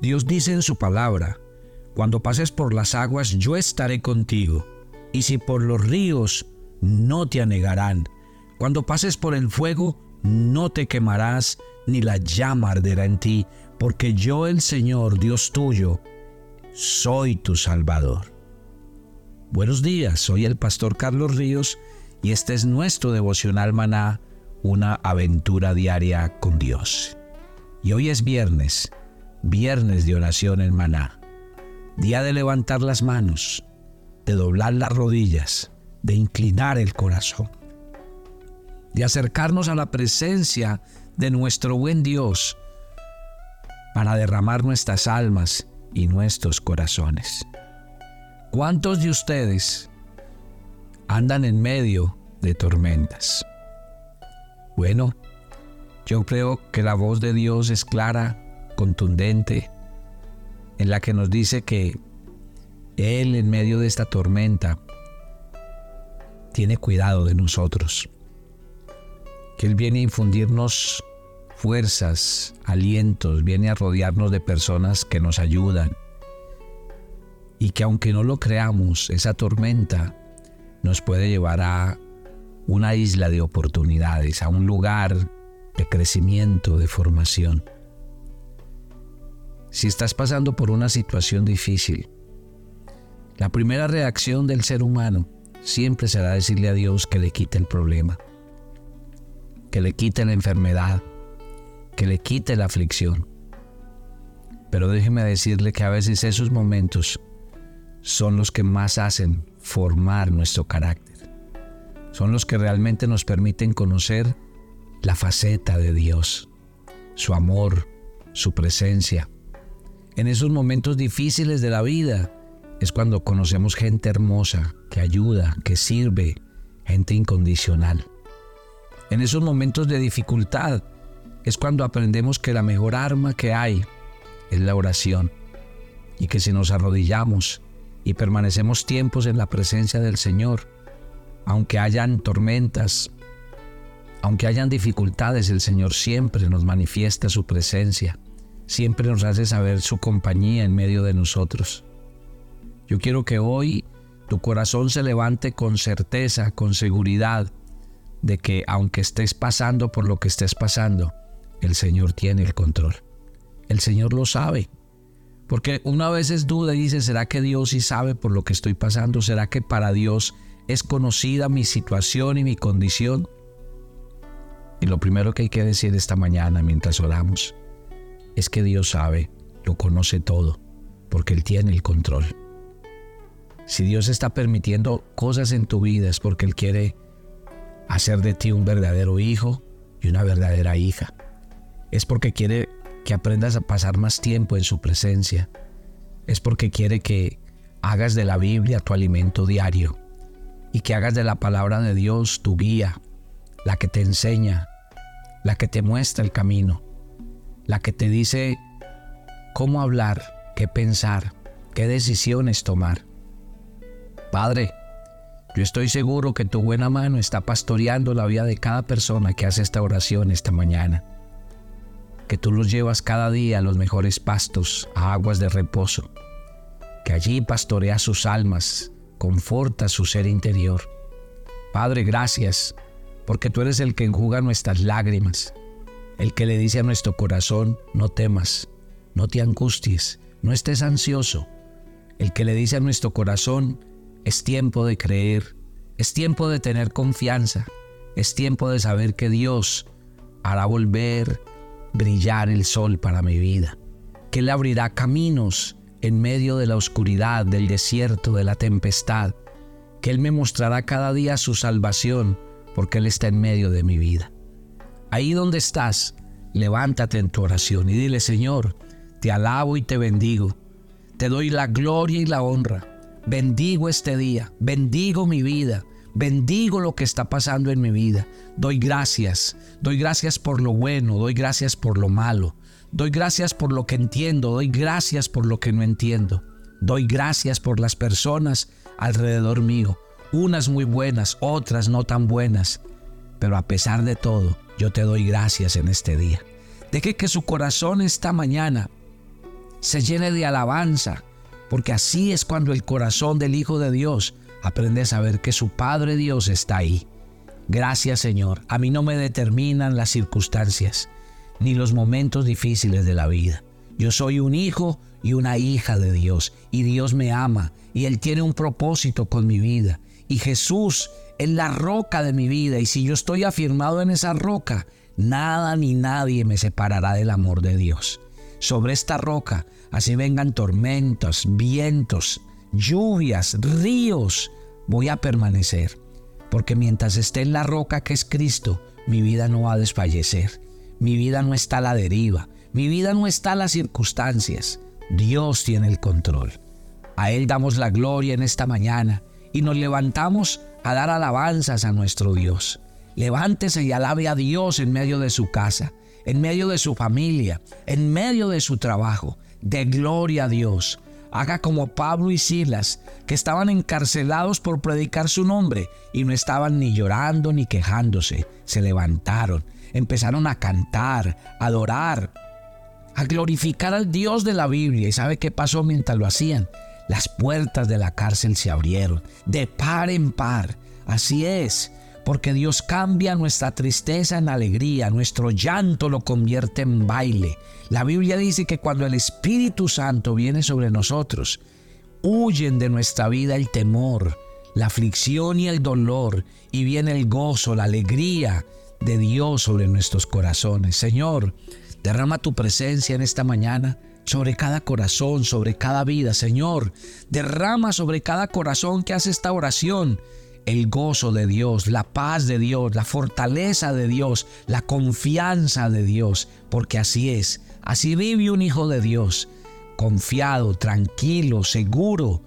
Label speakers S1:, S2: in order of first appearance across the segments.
S1: Dios dice en su palabra, cuando pases por las aguas yo estaré contigo, y si por los ríos no te anegarán. Cuando pases por el fuego no te quemarás, ni la llama arderá en ti, porque yo el Señor, Dios tuyo, soy tu Salvador. Buenos días, soy el pastor Carlos Ríos y este es nuestro devocional maná, una aventura diaria con Dios. Y hoy es viernes, viernes de oración en maná, día de levantar las manos, de doblar las rodillas, de inclinar el corazón, de acercarnos a la presencia de nuestro buen Dios para derramar nuestras almas y nuestros corazones. ¿Cuántos de ustedes andan en medio de tormentas? Bueno, yo creo que la voz de Dios es clara, contundente, en la que nos dice que Él en medio de esta tormenta tiene cuidado de nosotros, que Él viene a infundirnos fuerzas, alientos, viene a rodearnos de personas que nos ayudan. Y que aunque no lo creamos, esa tormenta nos puede llevar a una isla de oportunidades, a un lugar de crecimiento, de formación. Si estás pasando por una situación difícil, la primera reacción del ser humano siempre será decirle a Dios que le quite el problema, que le quite la enfermedad, que le quite la aflicción. Pero déjeme decirle que a veces esos momentos son los que más hacen formar nuestro carácter. Son los que realmente nos permiten conocer la faceta de Dios, su amor, su presencia. En esos momentos difíciles de la vida es cuando conocemos gente hermosa, que ayuda, que sirve, gente incondicional. En esos momentos de dificultad es cuando aprendemos que la mejor arma que hay es la oración y que si nos arrodillamos y permanecemos tiempos en la presencia del Señor, aunque hayan tormentas, aunque hayan dificultades, el Señor siempre nos manifiesta su presencia, siempre nos hace saber su compañía en medio de nosotros. Yo quiero que hoy tu corazón se levante con certeza, con seguridad, de que aunque estés pasando por lo que estés pasando, el Señor tiene el control. El Señor lo sabe. Porque una vez es duda y dice, ¿será que Dios sí sabe por lo que estoy pasando? ¿Será que para Dios es conocida mi situación y mi condición? Y lo primero que hay que decir esta mañana mientras oramos es que Dios sabe, lo conoce todo, porque Él tiene el control. Si Dios está permitiendo cosas en tu vida es porque Él quiere hacer de ti un verdadero hijo y una verdadera hija es porque quiere que aprendas a pasar más tiempo en su presencia. Es porque quiere que hagas de la Biblia tu alimento diario y que hagas de la palabra de Dios tu guía, la que te enseña, la que te muestra el camino, la que te dice cómo hablar, qué pensar, qué decisiones tomar. Padre, yo estoy seguro que tu buena mano está pastoreando la vida de cada persona que hace esta oración esta mañana que tú los llevas cada día a los mejores pastos, a aguas de reposo, que allí pastorea sus almas, conforta su ser interior. Padre, gracias, porque tú eres el que enjuga nuestras lágrimas, el que le dice a nuestro corazón, no temas, no te angusties, no estés ansioso, el que le dice a nuestro corazón, es tiempo de creer, es tiempo de tener confianza, es tiempo de saber que Dios hará volver brillar el sol para mi vida, que Él abrirá caminos en medio de la oscuridad, del desierto, de la tempestad, que Él me mostrará cada día su salvación, porque Él está en medio de mi vida. Ahí donde estás, levántate en tu oración y dile, Señor, te alabo y te bendigo, te doy la gloria y la honra, bendigo este día, bendigo mi vida, Bendigo lo que está pasando en mi vida. Doy gracias. Doy gracias por lo bueno. Doy gracias por lo malo. Doy gracias por lo que entiendo. Doy gracias por lo que no entiendo. Doy gracias por las personas alrededor mío. Unas muy buenas, otras no tan buenas. Pero a pesar de todo, yo te doy gracias en este día. Deje que su corazón esta mañana se llene de alabanza, porque así es cuando el corazón del Hijo de Dios aprende a saber que su Padre Dios está ahí. Gracias Señor, a mí no me determinan las circunstancias ni los momentos difíciles de la vida. Yo soy un hijo y una hija de Dios y Dios me ama y Él tiene un propósito con mi vida. Y Jesús es la roca de mi vida y si yo estoy afirmado en esa roca, nada ni nadie me separará del amor de Dios. Sobre esta roca, así vengan tormentas, vientos, lluvias, ríos, voy a permanecer. Porque mientras esté en la roca que es Cristo, mi vida no va a desfallecer. Mi vida no está a la deriva. Mi vida no está a las circunstancias. Dios tiene el control. A Él damos la gloria en esta mañana y nos levantamos a dar alabanzas a nuestro Dios. Levántese y alabe a Dios en medio de su casa, en medio de su familia, en medio de su trabajo. De gloria a Dios. Haga como Pablo y Silas, que estaban encarcelados por predicar su nombre y no estaban ni llorando ni quejándose. Se levantaron, empezaron a cantar, a adorar, a glorificar al Dios de la Biblia. ¿Y sabe qué pasó mientras lo hacían? Las puertas de la cárcel se abrieron, de par en par. Así es, porque Dios cambia nuestra tristeza en alegría, nuestro llanto lo convierte en baile. La Biblia dice que cuando el Espíritu Santo viene sobre nosotros, huyen de nuestra vida el temor, la aflicción y el dolor, y viene el gozo, la alegría de Dios sobre nuestros corazones. Señor, derrama tu presencia en esta mañana sobre cada corazón, sobre cada vida. Señor, derrama sobre cada corazón que hace esta oración el gozo de Dios, la paz de Dios, la fortaleza de Dios, la confianza de Dios, porque así es, así vive un hijo de Dios, confiado, tranquilo, seguro,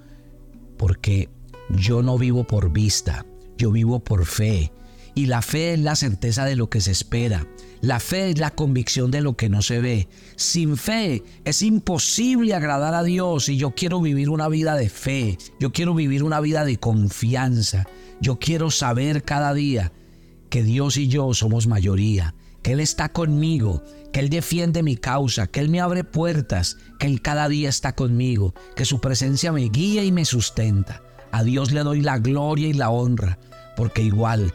S1: porque yo no vivo por vista, yo vivo por fe, y la fe es la certeza de lo que se espera. La fe es la convicción de lo que no se ve. Sin fe es imposible agradar a Dios y yo quiero vivir una vida de fe. Yo quiero vivir una vida de confianza. Yo quiero saber cada día que Dios y yo somos mayoría, que Él está conmigo, que Él defiende mi causa, que Él me abre puertas, que Él cada día está conmigo, que su presencia me guía y me sustenta. A Dios le doy la gloria y la honra, porque igual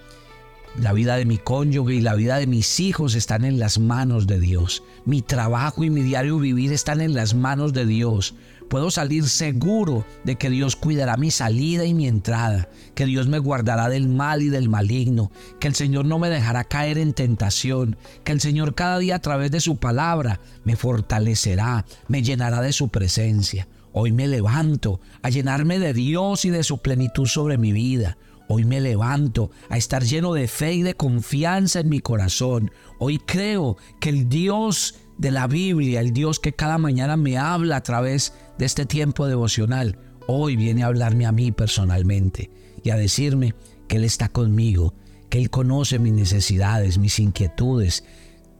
S1: la vida de mi cónyuge y la vida de mis hijos están en las manos de Dios. Mi trabajo y mi diario vivir están en las manos de Dios. Puedo salir seguro de que Dios cuidará mi salida y mi entrada, que Dios me guardará del mal y del maligno, que el Señor no me dejará caer en tentación, que el Señor cada día a través de su palabra me fortalecerá, me llenará de su presencia. Hoy me levanto a llenarme de Dios y de su plenitud sobre mi vida. Hoy me levanto a estar lleno de fe y de confianza en mi corazón. Hoy creo que el Dios de la Biblia, el Dios que cada mañana me habla a través de este tiempo devocional, hoy viene a hablarme a mí personalmente y a decirme que Él está conmigo, que Él conoce mis necesidades, mis inquietudes,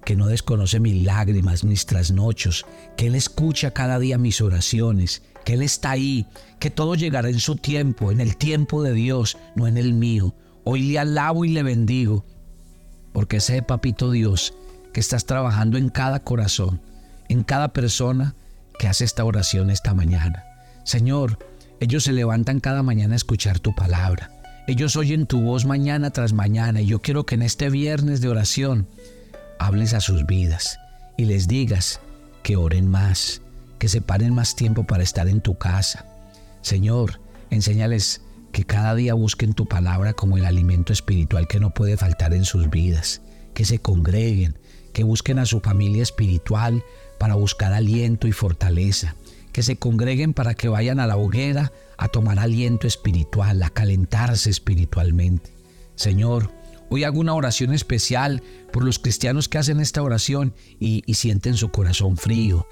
S1: que no desconoce mis lágrimas, mis trasnochos, que Él escucha cada día mis oraciones, que Él está ahí, que todo llegará en su tiempo, en el tiempo de Dios, no en el mío. Hoy le alabo y le bendigo, porque sé, papito Dios, que estás trabajando en cada corazón, en cada persona que hace esta oración esta mañana. Señor, ellos se levantan cada mañana a escuchar tu palabra. Ellos oyen tu voz mañana tras mañana y yo quiero que en este viernes de oración hables a sus vidas y les digas que oren más, que separen más tiempo para estar en tu casa. Señor, enséñales que cada día busquen tu palabra como el alimento espiritual que no puede faltar en sus vidas, que se congreguen, que busquen a su familia espiritual para buscar aliento y fortaleza, que se congreguen para que vayan a la hoguera a tomar aliento espiritual, a calentarse espiritualmente. Señor, hoy hago una oración especial por los cristianos que hacen esta oración y, y sienten su corazón frío,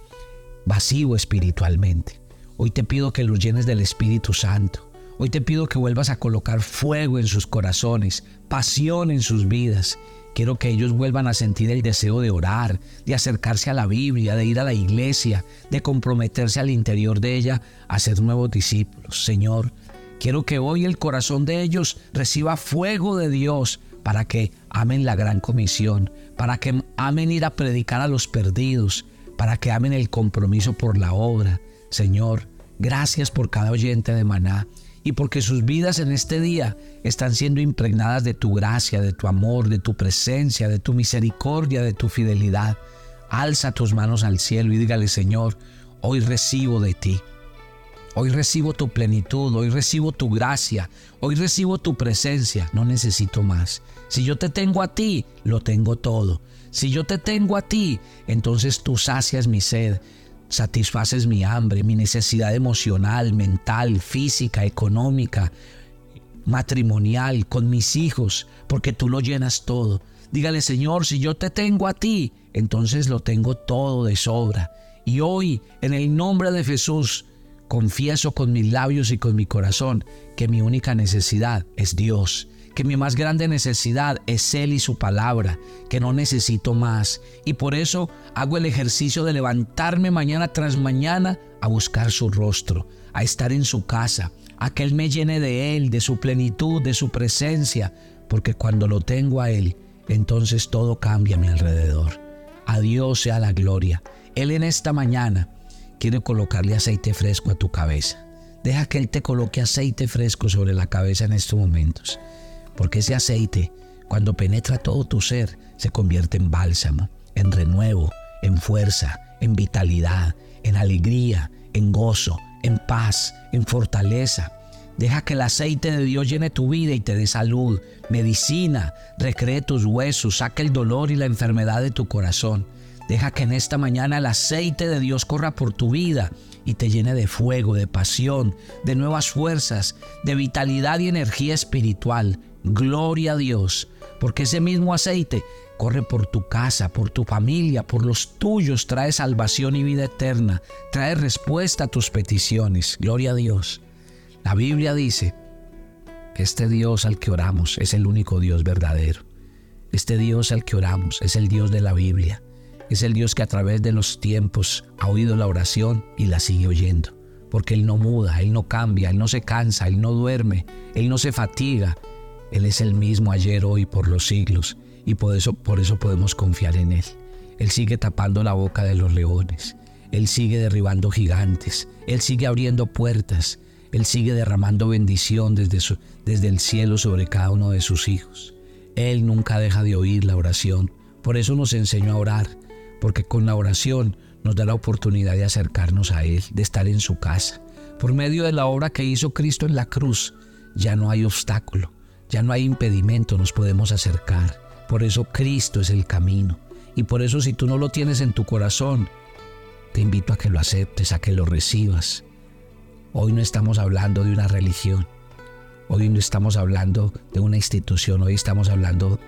S1: vacío espiritualmente. Hoy te pido que los llenes del Espíritu Santo. Hoy te pido que vuelvas a colocar fuego en sus corazones, pasión en sus vidas. Quiero que ellos vuelvan a sentir el deseo de orar, de acercarse a la Biblia, de ir a la iglesia, de comprometerse al interior de ella a ser nuevos discípulos. Señor, quiero que hoy el corazón de ellos reciba fuego de Dios para que amen la gran comisión, para que amen ir a predicar a los perdidos, para que amen el compromiso por la obra. Señor, gracias por cada oyente de Maná y porque sus vidas en este día están siendo impregnadas de tu gracia, de tu amor, de tu presencia, de tu misericordia, de tu fidelidad. Alza tus manos al cielo y dígale, Señor, hoy recibo de ti. Hoy recibo tu plenitud, hoy recibo tu gracia, hoy recibo tu presencia, no necesito más. Si yo te tengo a ti, lo tengo todo. Si yo te tengo a ti, entonces tú sacias mi sed, satisfaces mi hambre, mi necesidad emocional, mental, física, económica, matrimonial, con mis hijos, porque tú lo llenas todo. Dígale, Señor, si yo te tengo a ti, entonces lo tengo todo de sobra. Y hoy, en el nombre de Jesús, Confieso con mis labios y con mi corazón que mi única necesidad es Dios, que mi más grande necesidad es Él y su palabra, que no necesito más. Y por eso hago el ejercicio de levantarme mañana tras mañana a buscar su rostro, a estar en su casa, a que Él me llene de Él, de su plenitud, de su presencia, porque cuando lo tengo a Él, entonces todo cambia a mi alrededor. A Dios sea la gloria. Él en esta mañana quiere colocarle aceite fresco a tu cabeza. Deja que Él te coloque aceite fresco sobre la cabeza en estos momentos. Porque ese aceite, cuando penetra todo tu ser, se convierte en bálsamo, en renuevo, en fuerza, en vitalidad, en alegría, en gozo, en paz, en fortaleza. Deja que el aceite de Dios llene tu vida y te dé salud, medicina, recree tus huesos, saque el dolor y la enfermedad de tu corazón. Deja que en esta mañana el aceite de Dios corra por tu vida y te llene de fuego, de pasión, de nuevas fuerzas, de vitalidad y energía espiritual. Gloria a Dios, porque ese mismo aceite corre por tu casa, por tu familia, por los tuyos, trae salvación y vida eterna, trae respuesta a tus peticiones. Gloria a Dios. La Biblia dice que este Dios al que oramos es el único Dios verdadero. Este Dios al que oramos es el Dios de la Biblia. Es el Dios que a través de los tiempos ha oído la oración y la sigue oyendo. Porque Él no muda, Él no cambia, Él no se cansa, Él no duerme, Él no se fatiga. Él es el mismo ayer, hoy, por los siglos. Y por eso, por eso podemos confiar en Él. Él sigue tapando la boca de los leones. Él sigue derribando gigantes. Él sigue abriendo puertas. Él sigue derramando bendición desde, desde el cielo sobre cada uno de sus hijos. Él nunca deja de oír la oración. Por eso nos enseñó a orar porque con la oración nos da la oportunidad de acercarnos a Él, de estar en su casa. Por medio de la obra que hizo Cristo en la cruz, ya no hay obstáculo, ya no hay impedimento, nos podemos acercar. Por eso Cristo es el camino. Y por eso si tú no lo tienes en tu corazón, te invito a que lo aceptes, a que lo recibas. Hoy no estamos hablando de una religión, hoy no estamos hablando de una institución, hoy estamos hablando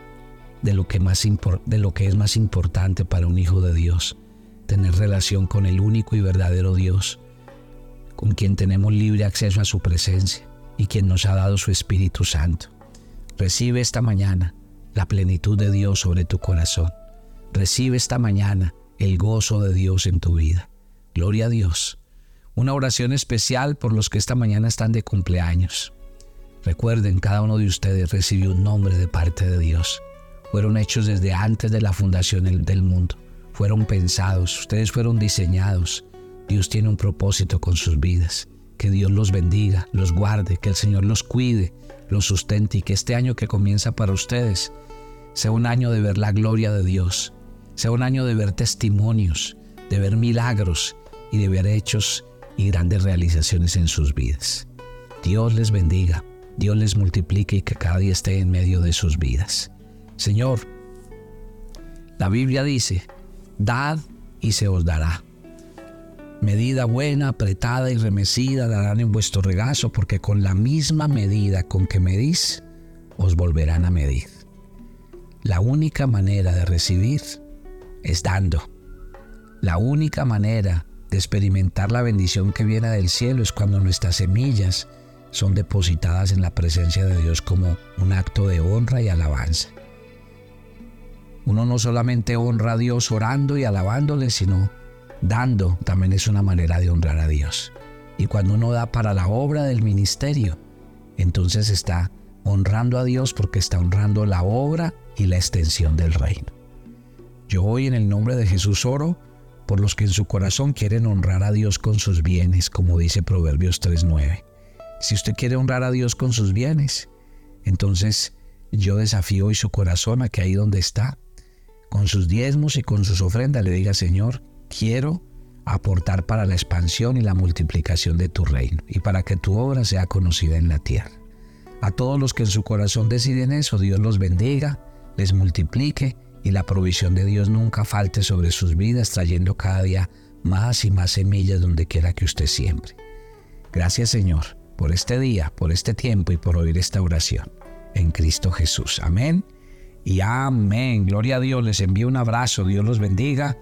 S1: de lo, que más de lo que es más importante para un hijo de Dios, tener relación con el único y verdadero Dios, con quien tenemos libre acceso a su presencia y quien nos ha dado su Espíritu Santo. Recibe esta mañana la plenitud de Dios sobre tu corazón. Recibe esta mañana el gozo de Dios en tu vida. Gloria a Dios. Una oración especial por los que esta mañana están de cumpleaños. Recuerden, cada uno de ustedes recibió un nombre de parte de Dios fueron hechos desde antes de la fundación del mundo. Fueron pensados, ustedes fueron diseñados. Dios tiene un propósito con sus vidas. Que Dios los bendiga, los guarde, que el Señor los cuide, los sustente y que este año que comienza para ustedes sea un año de ver la gloria de Dios, sea un año de ver testimonios, de ver milagros y de ver hechos y grandes realizaciones en sus vidas. Dios les bendiga, Dios les multiplique y que cada día esté en medio de sus vidas. Señor, la Biblia dice, dad y se os dará. Medida buena, apretada y remecida darán en vuestro regazo, porque con la misma medida con que medís, os volverán a medir. La única manera de recibir es dando. La única manera de experimentar la bendición que viene del cielo es cuando nuestras semillas son depositadas en la presencia de Dios como un acto de honra y alabanza. Uno no solamente honra a Dios orando y alabándole, sino dando también es una manera de honrar a Dios. Y cuando uno da para la obra del ministerio, entonces está honrando a Dios porque está honrando la obra y la extensión del reino. Yo hoy en el nombre de Jesús oro por los que en su corazón quieren honrar a Dios con sus bienes, como dice Proverbios 3.9. Si usted quiere honrar a Dios con sus bienes, entonces yo desafío hoy su corazón a que ahí donde está, con sus diezmos y con sus ofrendas, le diga, Señor, quiero aportar para la expansión y la multiplicación de tu reino y para que tu obra sea conocida en la tierra. A todos los que en su corazón deciden eso, Dios los bendiga, les multiplique y la provisión de Dios nunca falte sobre sus vidas, trayendo cada día más y más semillas donde quiera que usted siembre. Gracias Señor por este día, por este tiempo y por oír esta oración. En Cristo Jesús. Amén. Y amén. Gloria a Dios. Les envío un abrazo. Dios los bendiga.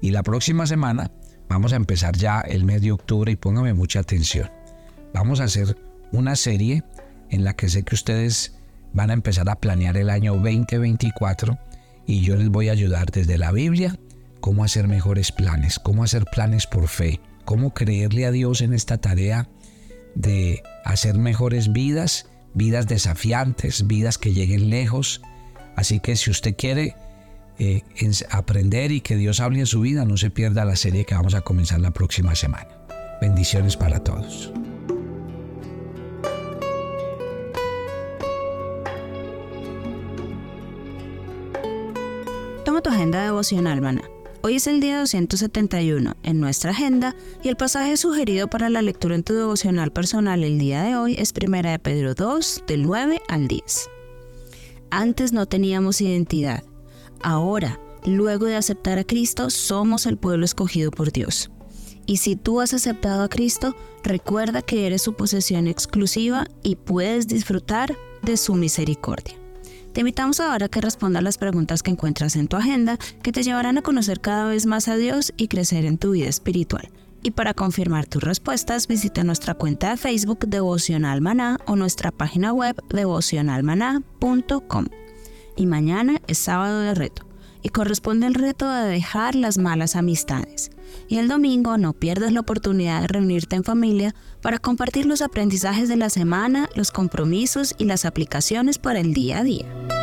S1: Y la próxima semana vamos a empezar ya el mes de octubre y póngame mucha atención. Vamos a hacer una serie en la que sé que ustedes van a empezar a planear el año 2024 y yo les voy a ayudar desde la Biblia cómo hacer mejores planes, cómo hacer planes por fe, cómo creerle a Dios en esta tarea de hacer mejores vidas, vidas desafiantes, vidas que lleguen lejos. Así que si usted quiere eh, aprender y que Dios hable en su vida, no se pierda la serie que vamos a comenzar la próxima semana. Bendiciones para todos.
S2: Toma tu agenda devocional, mana Hoy es el día 271 en nuestra agenda y el pasaje sugerido para la lectura en tu devocional personal el día de hoy es 1 de Pedro 2 del 9 al 10. Antes no teníamos identidad. Ahora, luego de aceptar a Cristo, somos el pueblo escogido por Dios. Y si tú has aceptado a Cristo, recuerda que eres su posesión exclusiva y puedes disfrutar de su misericordia. Te invitamos ahora a que respondas las preguntas que encuentras en tu agenda que te llevarán a conocer cada vez más a Dios y crecer en tu vida espiritual. Y para confirmar tus respuestas, visita nuestra cuenta de Facebook Devocional Maná o nuestra página web devocionalmaná.com. Y mañana es sábado de reto y corresponde el reto de dejar las malas amistades. Y el domingo no pierdas la oportunidad de reunirte en familia para compartir los aprendizajes de la semana, los compromisos y las aplicaciones para el día a día.